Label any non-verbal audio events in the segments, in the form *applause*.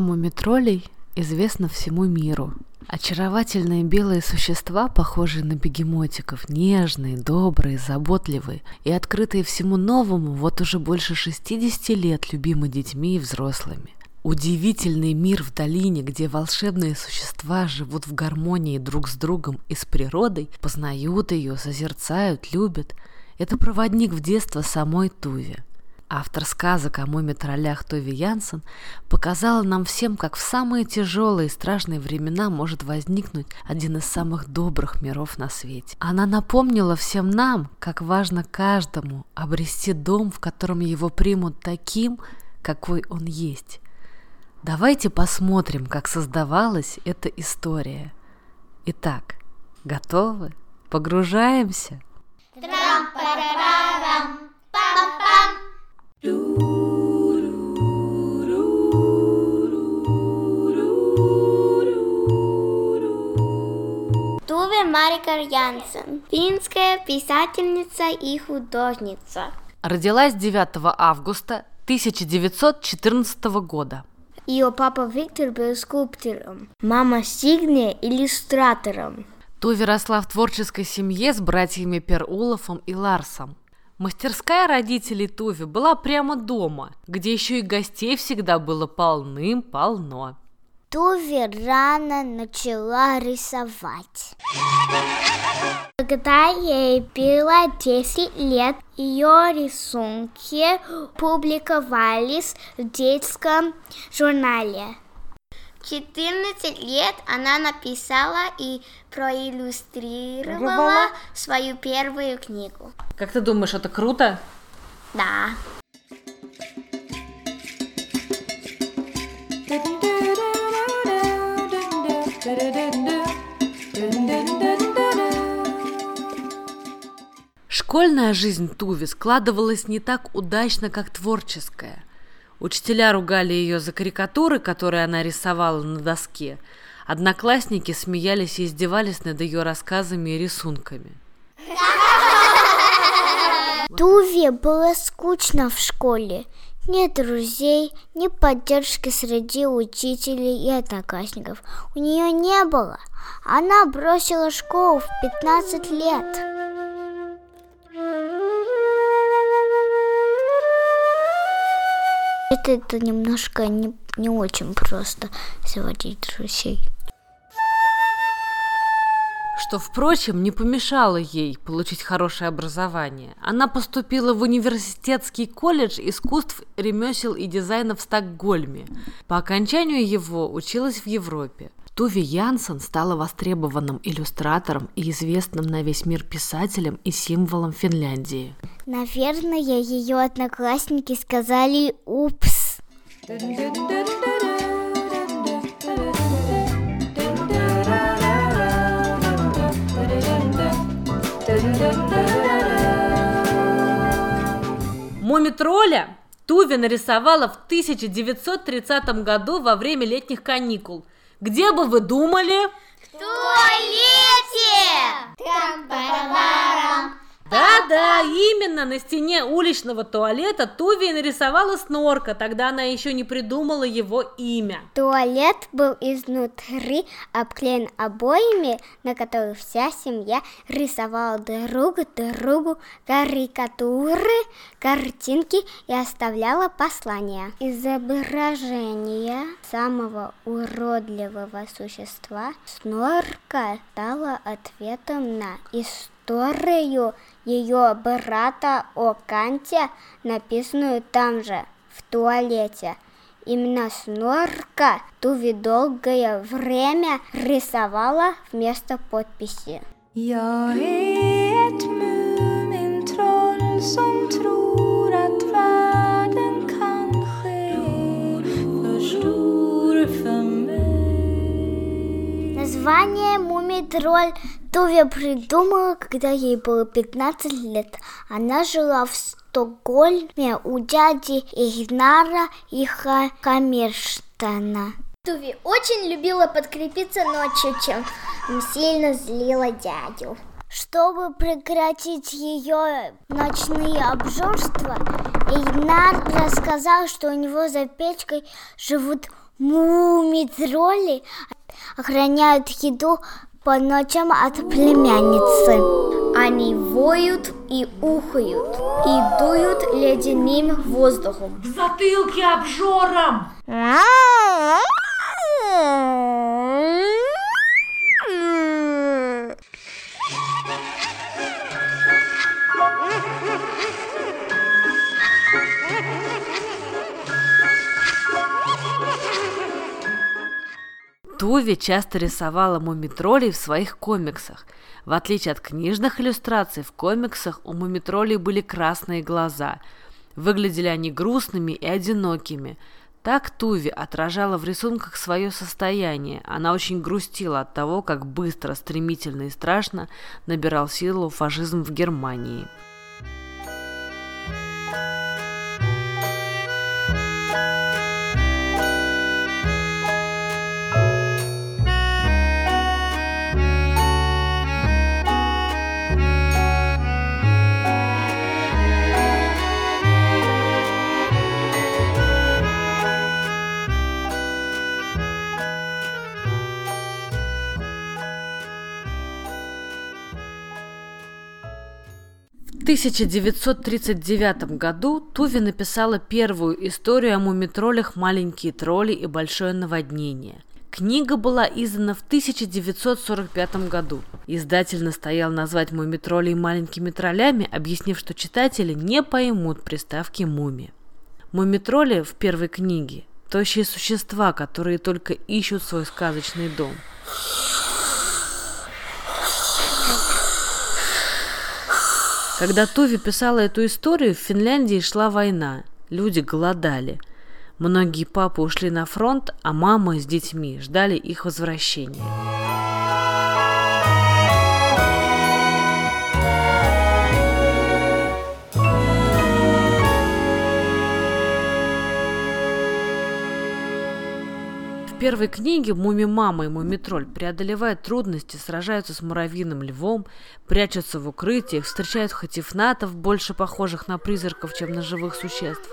Мумитролей известна всему миру. Очаровательные белые существа, похожие на бегемотиков, нежные, добрые, заботливые и открытые всему новому, вот уже больше 60 лет любимы детьми и взрослыми. Удивительный мир в долине, где волшебные существа живут в гармонии друг с другом и с природой, познают ее, созерцают, любят. Это проводник в детство самой Туве. Автор сказок о муме-троллях Тови Янсен показала нам всем, как в самые тяжелые и страшные времена может возникнуть один из самых добрых миров на свете. Она напомнила всем нам, как важно каждому обрести дом, в котором его примут таким, какой он есть. Давайте посмотрим, как создавалась эта история. Итак, готовы? Погружаемся? Трам-парарам, пам-пам. Туве Марика Янсен, финская писательница и художница. Родилась 9 августа 1914 года ее папа Виктор был скульптором, мама Сигне – иллюстратором. Туви росла в творческой семье с братьями Перуловым и Ларсом. Мастерская родителей Туви была прямо дома, где еще и гостей всегда было полным-полно. Туви рано начала рисовать. Когда ей было 10 лет, ее рисунки публиковались в детском журнале. 14 лет она написала и проиллюстрировала свою первую книгу. Как ты думаешь, это круто? Да. Школьная жизнь Туви складывалась не так удачно, как творческая. Учителя ругали ее за карикатуры, которые она рисовала на доске. Одноклассники смеялись и издевались над ее рассказами и рисунками. *laughs* Туве было скучно в школе. Нет друзей, ни поддержки среди учителей и одноклассников. У нее не было. Она бросила школу в 15 лет. Это, это немножко не, не очень просто заводить друзей. Что, впрочем, не помешало ей получить хорошее образование. Она поступила в университетский колледж искусств, ремесел и дизайна в Стокгольме. По окончанию его училась в Европе. Туви Янсен стала востребованным иллюстратором и известным на весь мир писателем и символом Финляндии. Наверное, ее одноклассники сказали «Упс». Мумитроля Туви нарисовала в 1930 году во время летних каникул. Где бы вы думали? В туалете! Трам-парам-парам. Да-да, именно на стене уличного туалета Туви нарисовала снорка, тогда она еще не придумала его имя. Туалет был изнутри обклеен обоями, на которых вся семья рисовала друг другу карикатуры, картинки и оставляла послания. Изображение самого уродливого существа снорка стало ответом на историю ее брата о Канте, написанную там же, в туалете. Именно Снорка Туви долгое время рисовала вместо подписи. Mumintroll som tror Название Мумитроль Туве придумала, когда ей было 15 лет. Она жила в Стокгольме у дяди Игнара Иха Камерштана. Туви очень любила подкрепиться ночью, чем сильно злила дядю. Чтобы прекратить ее ночные обжорства, Игнар рассказал, что у него за печкой живут Муми-тролли охраняют еду по ночам от племянницы. Они воют и ухают, и дуют ледяным воздухом. В затылке обжором! Туви часто рисовала мумитролей в своих комиксах. В отличие от книжных иллюстраций, в комиксах у мумитролей были красные глаза. Выглядели они грустными и одинокими. Так Туви отражала в рисунках свое состояние. Она очень грустила от того, как быстро, стремительно и страшно набирал силу фашизм в Германии. 1939 году Туви написала первую историю о мумитролях «Маленькие тролли и большое наводнение». Книга была издана в 1945 году. Издатель настоял назвать мумитролей маленькими троллями, объяснив, что читатели не поймут приставки «муми». Мумитроли в первой книге – тощие существа, которые только ищут свой сказочный дом – Когда Туви писала эту историю, в Финляндии шла война. Люди голодали. Многие папы ушли на фронт, а мамы с детьми ждали их возвращения. Первой книге Муми-мама и Муми-тролль преодолевают трудности, сражаются с муравьиным львом, прячутся в укрытиях, встречают хатифнатов, больше похожих на призраков, чем на живых существ.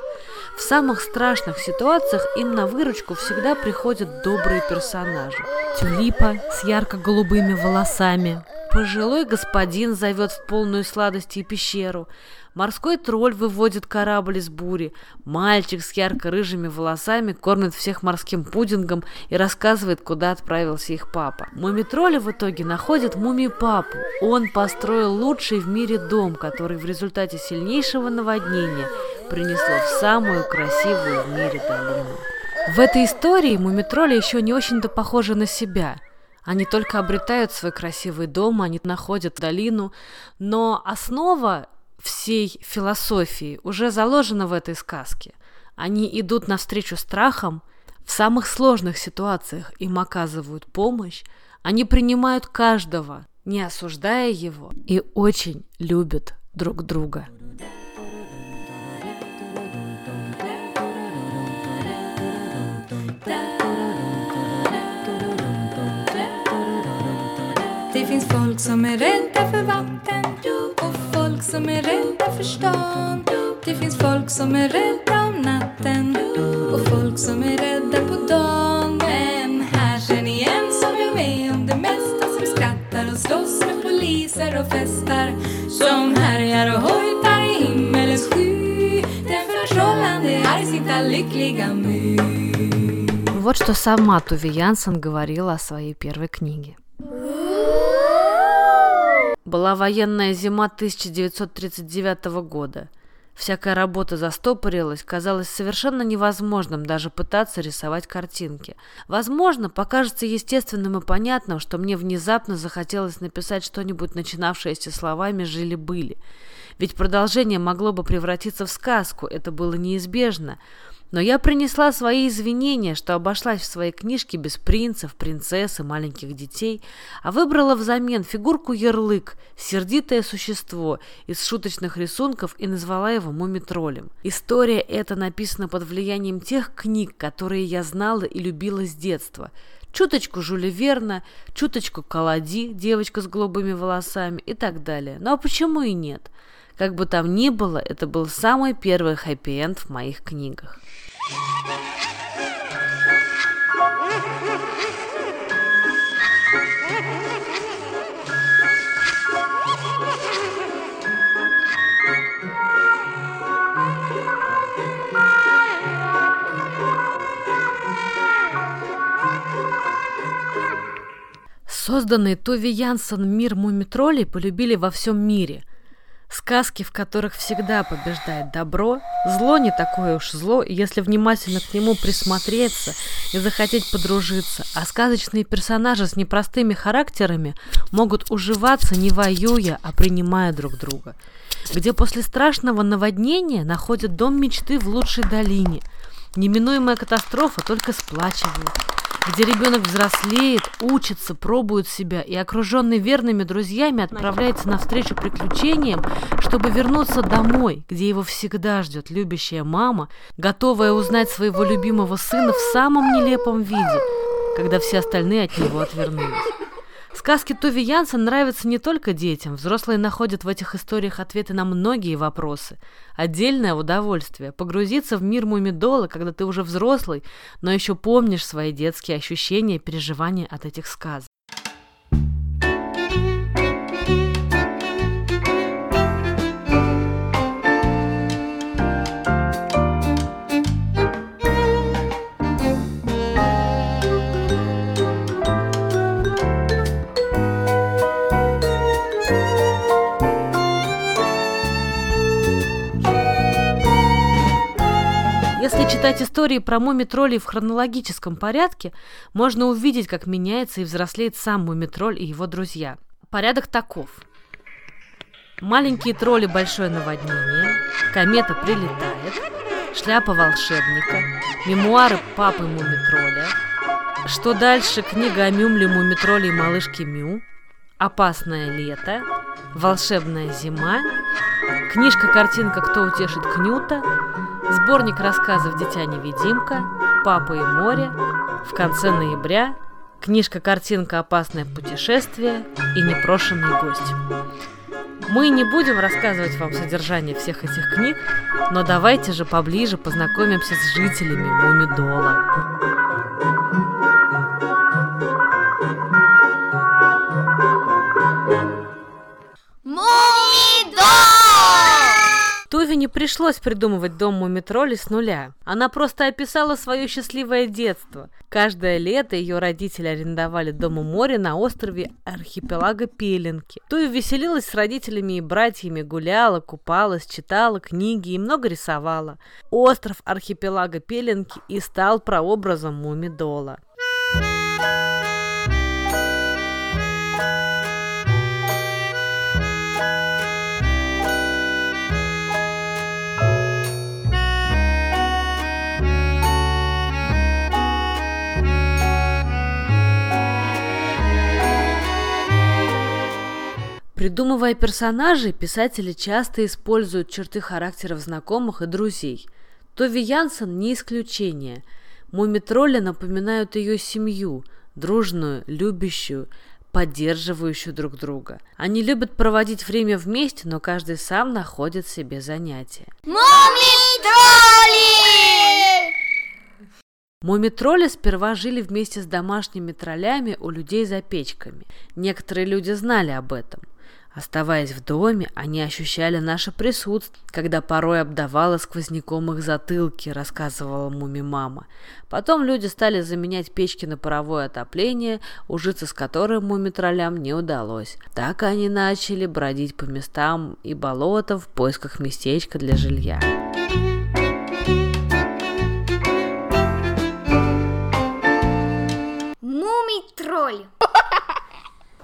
В самых страшных ситуациях им на выручку всегда приходят добрые персонажи. Тюлипа с ярко-голубыми волосами, Пожилой господин зовет в полную сладости пещеру. Морской тролль выводит корабль из бури. Мальчик с ярко-рыжими волосами кормит всех морским пудингом и рассказывает, куда отправился их папа. Муми-тролли в итоге находят муми-папу. Он построил лучший в мире дом, который в результате сильнейшего наводнения принесло в самую красивую в мире долину. В этой истории мумитроли еще не очень-то похожи на себя – они только обретают свой красивый дом, они находят долину, но основа всей философии уже заложена в этой сказке. Они идут навстречу страхам, в самых сложных ситуациях им оказывают помощь, они принимают каждого, не осуждая его, и очень любят друг друга. finns folk som är rädda för vatten och folk som är rädda för stan. Det finns folk som är rädda om natten och folk som är rädda på dagen. Men här känner ni en som är med om det mesta som skrattar och slåss med poliser och festar. Som härjar och hojtar i himmelens sky. Den förtrollande argsintta lyckliga my. Вот что сама Туви Янсен говорила о своей первой книге. Была военная зима 1939 года. Всякая работа застопорилась, казалось совершенно невозможным даже пытаться рисовать картинки. Возможно, покажется естественным и понятным, что мне внезапно захотелось написать что-нибудь, начинавшееся словами «жили-были». Ведь продолжение могло бы превратиться в сказку, это было неизбежно. Но я принесла свои извинения, что обошлась в своей книжке без принцев, принцесс и маленьких детей, а выбрала взамен фигурку ярлык, сердитое существо из шуточных рисунков и назвала его мумитролем. История эта написана под влиянием тех книг, которые я знала и любила с детства. Чуточку Жюля Верна, чуточку Калади, девочка с голубыми волосами и так далее. Ну а почему и нет? Как бы там ни было, это был самый первый хэппи-энд в моих книгах. Созданный Тови Янсен мир мумитролей полюбили во всем мире – Сказки, в которых всегда побеждает добро, зло не такое уж зло, если внимательно к нему присмотреться и захотеть подружиться, а сказочные персонажи с непростыми характерами могут уживаться не воюя, а принимая друг друга. Где после страшного наводнения находят дом мечты в лучшей долине. Неминуемая катастрофа только сплачивает где ребенок взрослеет, учится, пробует себя и, окруженный верными друзьями, отправляется навстречу приключениям, чтобы вернуться домой, где его всегда ждет любящая мама, готовая узнать своего любимого сына в самом нелепом виде, когда все остальные от него отвернулись. Сказки Тови Янсен нравятся не только детям. Взрослые находят в этих историях ответы на многие вопросы. Отдельное удовольствие – погрузиться в мир Мумидола, когда ты уже взрослый, но еще помнишь свои детские ощущения и переживания от этих сказок. Читать истории про муми-троллей в хронологическом порядке, можно увидеть, как меняется и взрослеет сам муми-тролль и его друзья. Порядок таков. Маленькие тролли «Большое наводнение», «Комета прилетает», «Шляпа волшебника», «Мемуары папы муми-тролля», «Что дальше?» книга о Мюмле муми-тролле и малышке Мю, «Опасное лето», «Волшебная зима», книжка-картинка «Кто утешит Кнюта», Сборник рассказов «Дитя-невидимка», «Папа и море», в конце ноября книжка-картинка «Опасное путешествие» и «Непрошенный гость». Мы не будем рассказывать вам содержание всех этих книг, но давайте же поближе познакомимся с жителями Мумидола. Не пришлось придумывать дом Мумитроли с нуля. Она просто описала свое счастливое детство. Каждое лето ее родители арендовали дом у моря на острове архипелага Пеленки. Туве веселилась с родителями и братьями, гуляла, купалась, читала книги и много рисовала. Остров архипелага Пеленки и стал прообразом Мумидола. Придумывая персонажей, писатели часто используют черты характеров знакомых и друзей. Тови Янсен не исключение. Муми-тролли напоминают ее семью, дружную, любящую, поддерживающую друг друга. Они любят проводить время вместе, но каждый сам находит себе занятия. Муми-тролли! Муми-тролли сперва жили вместе с домашними троллями у людей за печками. Некоторые люди знали об этом – Оставаясь в доме, они ощущали наше присутствие, когда порой обдавало сквозняком их затылки, рассказывала муми мама. Потом люди стали заменять печки на паровое отопление, ужиться с которым муми-троллям не удалось. Так они начали бродить по местам и болотам в поисках местечка для жилья. *laughs*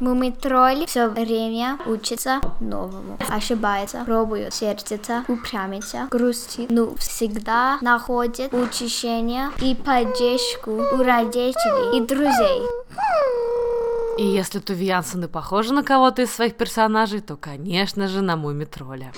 Мумий-тролль все время учится новому, ошибается, пробует, сердится, упрямится, грустит, но всегда находит утешение и поддержку у родителей и друзей. И если Туви Янсены похожи на кого-то из своих персонажей, то, конечно же, на Мумитроля.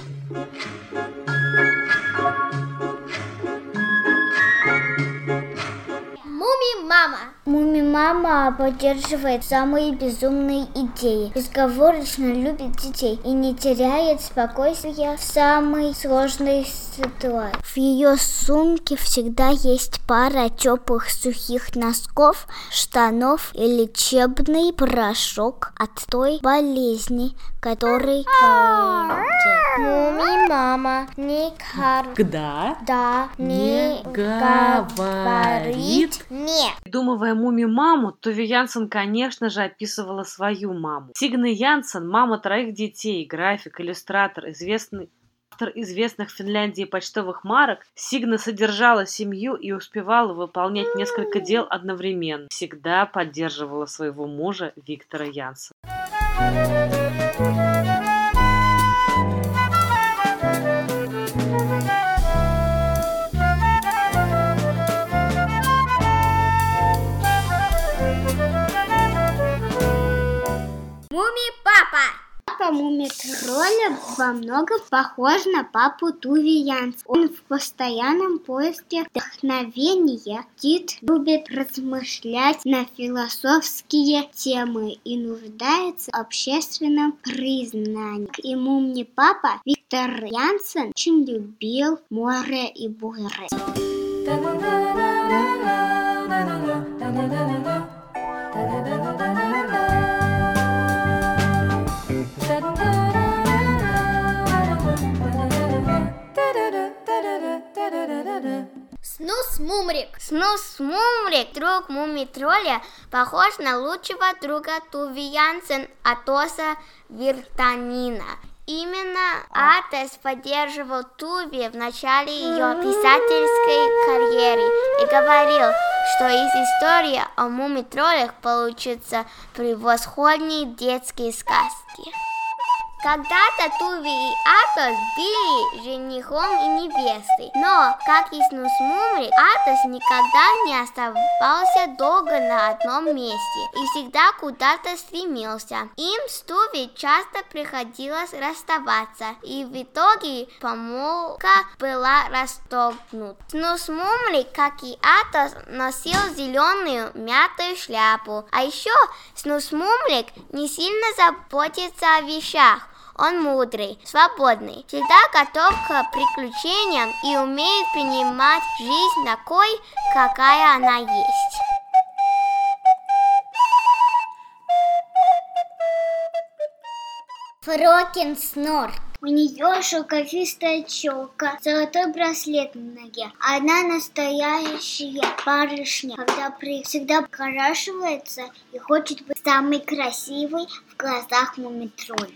Муми-мама. Поддерживает самые безумные идеи, безговорочно любит детей и не теряет спокойствия в самой сложной ситуации. В ее сумке всегда есть пара теплых сухих носков, штанов и лечебный порошок от той болезни, который Муми-мама никогда да не говорит не. Придумывая муми-маму, Туви Янсен, конечно же, описывала свою маму. Сигна Янсен – мама троих детей, график, иллюстратор, известный автор известных в Финляндии почтовых марок, Сигна содержала семью и успевала выполнять несколько дел одновременно. Всегда поддерживала своего мужа Виктора Янса. Муми-папа! Папа Муми-тролля во многом похож на папу Туви Янс. Он в постоянном поиске вдохновения. Дид любит размышлять на философские темы и нуждается в общественном признании. И Муми-папа Виктор Янсен очень любил море и буры. Снус Мумрик. Снус Мумрик, друг Муми-тролля, похож на лучшего друга Туви Янсен Атоса Виртанина. Именно Атес поддерживал Туви в начале ее писательской карьеры и говорил, что из истории о муми-троллях получатся превосходные детские сказки. Когда-то Туви и Атос были женихом и невестой, но, как и Снус Мумрик, Атос никогда не оставался долго на одном месте и всегда куда-то стремился. Им с Туви часто приходилось расставаться, и в итоге помолвка была расторгнута. Снус Мумрик, как и Атос, носил зеленую мятую шляпу, а еще Снус Мумрик не сильно заботится о вещах, он мудрый, свободный, всегда готов к приключениям и умеет принимать жизнь такой, какая она есть. Фрокин Снор. У нее шелковистая челка, золотой браслет на ноге. Она настоящая барышня, когда при... всегда покрашивается и хочет быть самой красивой в глазах мумитроля.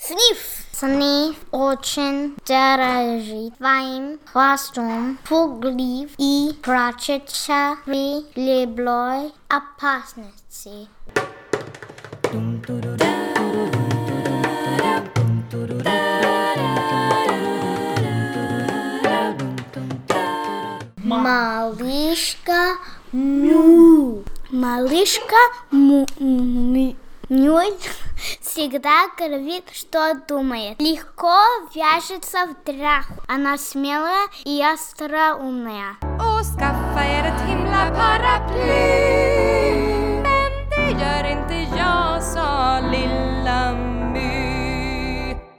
Сниф. Сниф очень дорожит своим хвостом, пуглив и при любой опасности. Малышка Му. Малышка. Му. Нюй всегда говорит, что думает. Легко вяжется в драку. Она смелая и остроумная.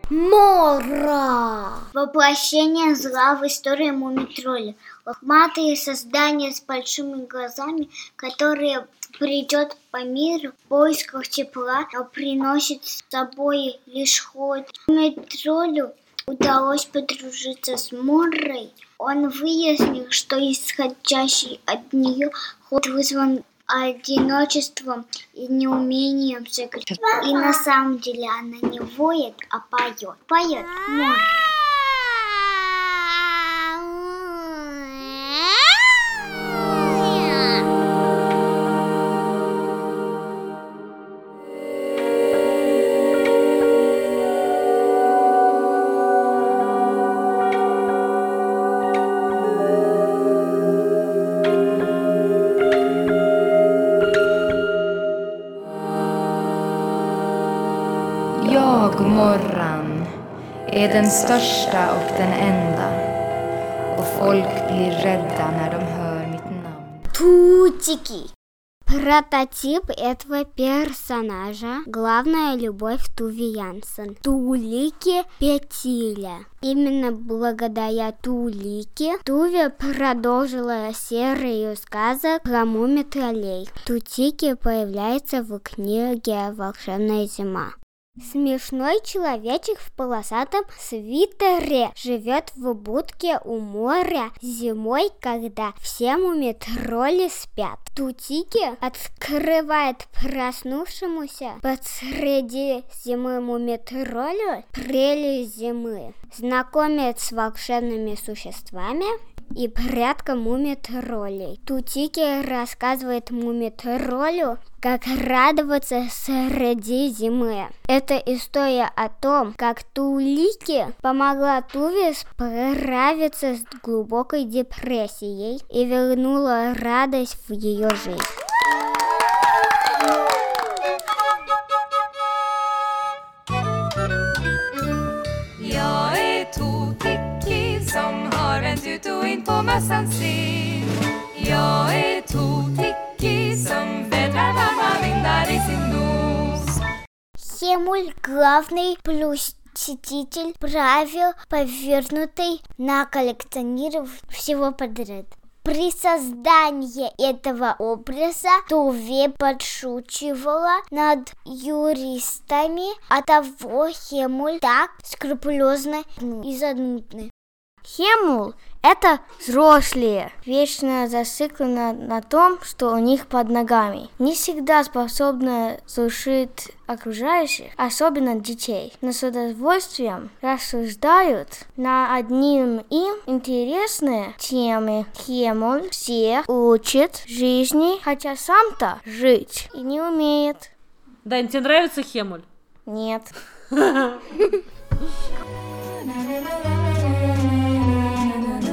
Мора! Воплощение зла в истории Мумитроля. Лохматые создания с большими глазами, которые придет по миру в поисках тепла, но приносит с собой лишь ход. Мумитролю удалось подружиться с Морой. Он выяснил, что исходящий от нее ход вызван одиночеством и неумением сыграть. И на самом деле она не воет, а поет. Поет Мора. Jag, Morran, är den största och den enda. Och folk blir rädda när de hör mitt namn. Тутики. Прототип этого персонажа – главная любовь Туви Янсен. Тулики Петиля. Именно благодаря Тулике Туви продолжила серию сказок про муми-троллей. Тутики появляется в книге «Волшебная зима». Смешной человечек в полосатом свитере живет в будке у моря зимой, когда все мумитроли спят. Тутики открывает проснувшемуся посреди зимы мумитролю прелесть зимы. Знакомит с волшебными существами, и порядка мумитроллей. Тутики рассказывает мумитроллю, как радоваться среди зимы. Это история о том, как Тулики помогла Туве справиться с глубокой депрессией и вернула радость в ее жизнь. På mössan sin. Jag är Totiki som vädrar varma vindar i sin nos. Хемуль – главный посетитель правил, повернутый на коллекционеров всего подряд. При создании этого образа Туве подшучивала над юристами, а того Хемуль так скрупулезно и занудны. Хемул – это взрослые, вечно зациклены на том, что у них под ногами. Не всегда способны слушать окружающих, особенно детей. Но с удовольствием рассуждают на одним им интересные темы. Хемул всех учит жизни, хотя сам-то жить и не умеет. Дань, тебе нравится Хемуль? Нет. *laughs*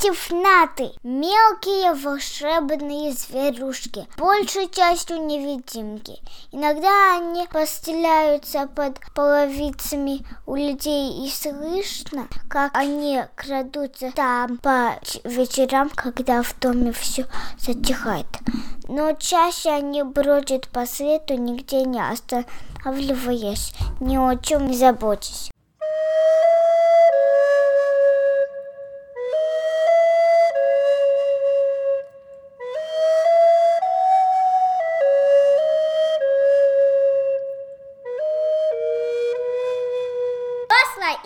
Хатифнаты – мелкие волшебные зверушки, большей частью невидимки. Иногда они постеляются под половицами у людей и слышно, как они крадутся там по вечерам, когда в доме все затихает. Но чаще они бродят по свету, нигде не останавливаясь, ни о чем не заботясь.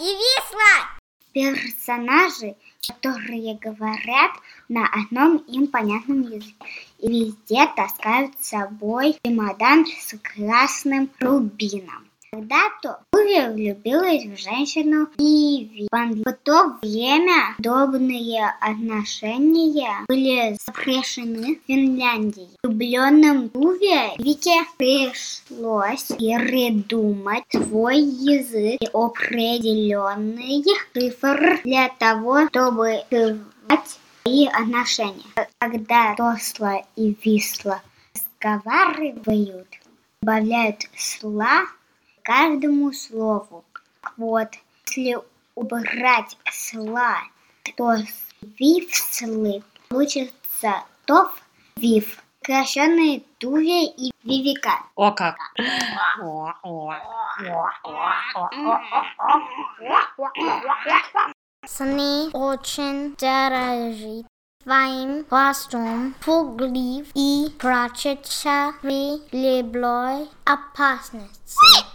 И висла! персонажи, которые говорят на одном им понятном языке и везде таскают с собой чемодан с красным рубином. Когда-то Уви влюбилась в женщину Иви. В то время подобные отношения были запрещены в Финляндии. Влюбленным Уве Вике пришлось придумать свой язык и определенный цифр для того, чтобы скрывать свои отношения. Когда Тосла и Висла разговаривают, добавляют сла каждому слову. Вот, если убрать сла, то вивслы получится тов, вив, сокращенные туве и вивика. О как! Сны очень дорожит своим хвостом, пуглив и прячется при любой опасности.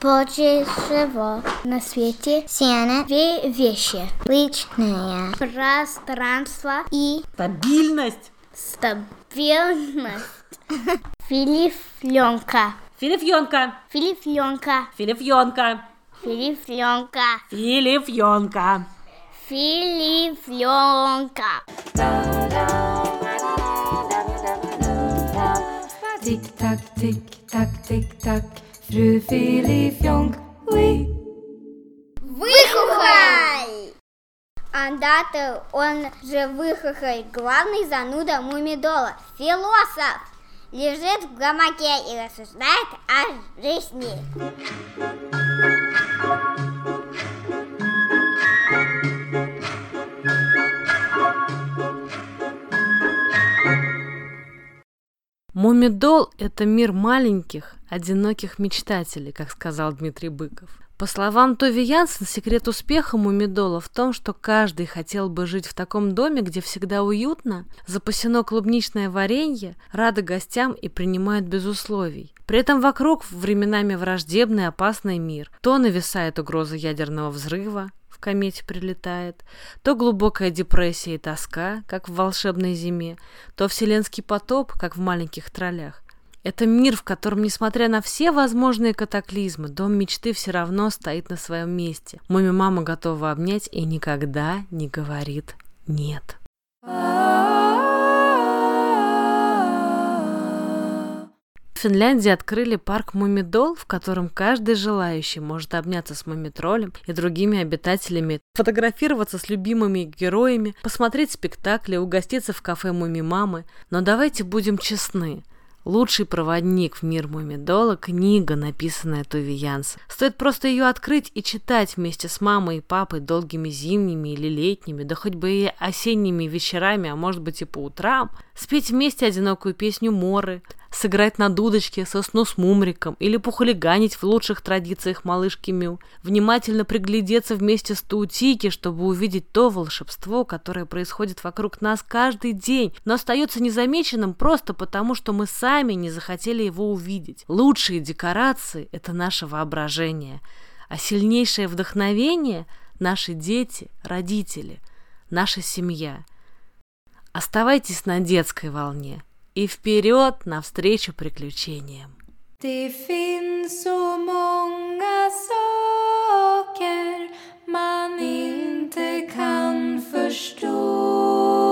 Больше всего на свете ценят две вещи. Личное пространство и Стабильность! стабильность. Филифленка. Филифленка. Филифленка. Филифленка. Tick tack, tick tack, tick tack. Fru Filifjonk, oui. Выхухоль! Андаты, он же выхухоль, главный зануда мумидола, философ. Лежит в гамаке и рассуждает о жизни. Мумидол – это мир маленьких, одиноких мечтателей, как сказал Дмитрий Быков. По словам Тови Янсен, секрет успеха Мумидола в том, что каждый хотел бы жить в таком доме, где всегда уютно, запасено клубничное варенье, рады гостям и принимают без условий. При этом вокруг временами враждебный опасный мир. То нависает угроза ядерного взрыва, в комете прилетает, то глубокая депрессия и тоска, как в волшебной зиме, то вселенский потоп, как в маленьких троллях. Это мир, в котором, несмотря на все возможные катаклизмы, дом мечты все равно стоит на своем месте. Маме мама готова обнять и никогда не говорит «нет». В Финляндии открыли парк Мумидол, в котором каждый желающий может обняться с мумитролем и другими обитателями, фотографироваться с любимыми героями, посмотреть спектакли, угоститься в кафе Муми Мамы. Но давайте будем честны – Лучший проводник в мир Мумидола – книга, написанная Туви Янс. Стоит просто ее открыть и читать вместе с мамой и папой долгими зимними или летними, да хоть бы и осенними вечерами, а может быть и по утрам. Спеть вместе одинокую песню Моры, сыграть на дудочке сосну с мумриком или похулиганить в лучших традициях малышки Мю, внимательно приглядеться вместе с Таутики, чтобы увидеть то волшебство, которое происходит вокруг нас каждый день, но остается незамеченным просто потому, что мы сами не захотели его увидеть. Лучшие декорации – это наше воображение, а сильнейшее вдохновение – наши дети, родители, наша семья. Оставайтесь на детской волне – и вперед навстречу приключениям. Det finns så många saker man inte kan förstå